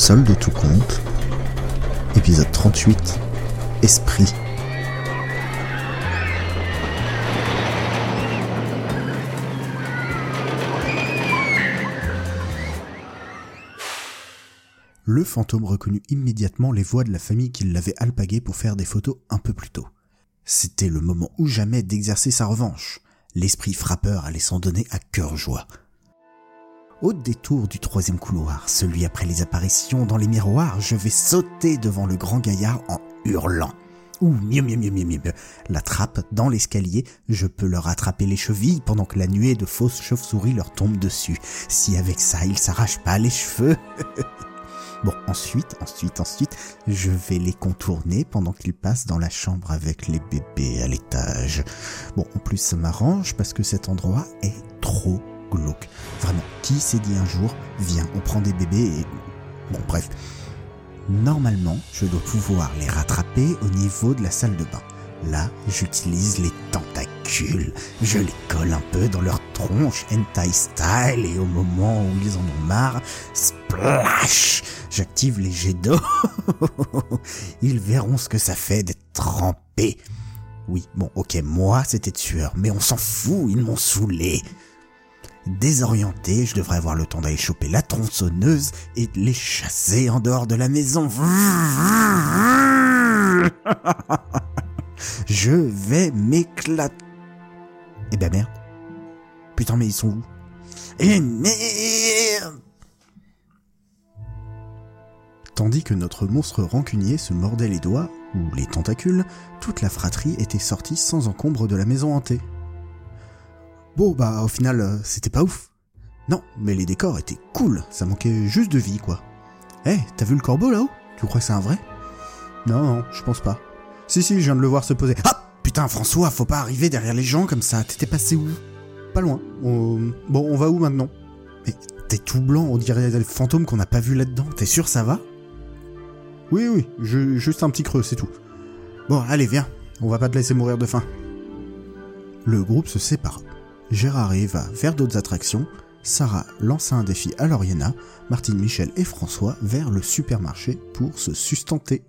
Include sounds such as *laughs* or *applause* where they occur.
Solde tout compte. Épisode 38. Esprit. Le fantôme reconnut immédiatement les voix de la famille qui l'avait alpagué pour faire des photos un peu plus tôt. C'était le moment ou jamais d'exercer sa revanche. L'esprit frappeur allait s'en donner à cœur joie. Au détour du troisième couloir, celui après les apparitions dans les miroirs, je vais sauter devant le grand gaillard en hurlant. Ou mieux, mieux, mieux, mieux, mieux, la trappe dans l'escalier, je peux leur attraper les chevilles pendant que la nuée de fausses chauves-souris leur tombe dessus. Si avec ça, ils s'arrachent pas les cheveux. *laughs* bon, ensuite, ensuite, ensuite, je vais les contourner pendant qu'ils passent dans la chambre avec les bébés à l'étage. Bon, en plus, ça m'arrange parce que cet endroit est trop Vraiment, qui s'est dit un jour, viens, on prend des bébés et... Bon, bref. Normalement, je dois pouvoir les rattraper au niveau de la salle de bain. Là, j'utilise les tentacules. Je les colle un peu dans leur tronche, hentai style, et au moment où ils en ont marre, splash J'active les jets d'eau. *laughs* ils verront ce que ça fait d'être trempé. Oui, bon, ok, moi c'était tueur, mais on s'en fout, ils m'ont saoulé. Désorienté, je devrais avoir le temps d'aller choper la tronçonneuse et de les chasser en dehors de la maison. *laughs* Je vais m'éclater. Eh ben merde. Putain mais ils sont où? Eh merde Tandis que notre monstre rancunier se mordait les doigts, ou les tentacules, toute la fratrie était sortie sans encombre de la maison hantée. Bon, bah, au final, euh, c'était pas ouf. Non, mais les décors étaient cool, ça manquait juste de vie, quoi. Eh, t'as vu le corbeau là-haut? Tu crois que c'est un vrai? Non, non, je pense pas. Si, si, je viens de le voir se poser. Ah Putain, François, faut pas arriver derrière les gens comme ça, t'étais passé où? Pas loin. Bon, on va où maintenant? Mais t'es tout blanc, on dirait des fantômes qu'on n'a pas vu là-dedans. T'es sûr ça va? Oui, oui, juste un petit creux, c'est tout. Bon, allez, viens, on va pas te laisser mourir de faim. Le groupe se sépare. Gérard va vers d'autres attractions, Sarah lance un défi à Lauriana, Martine, Michel et François vers le supermarché pour se sustenter.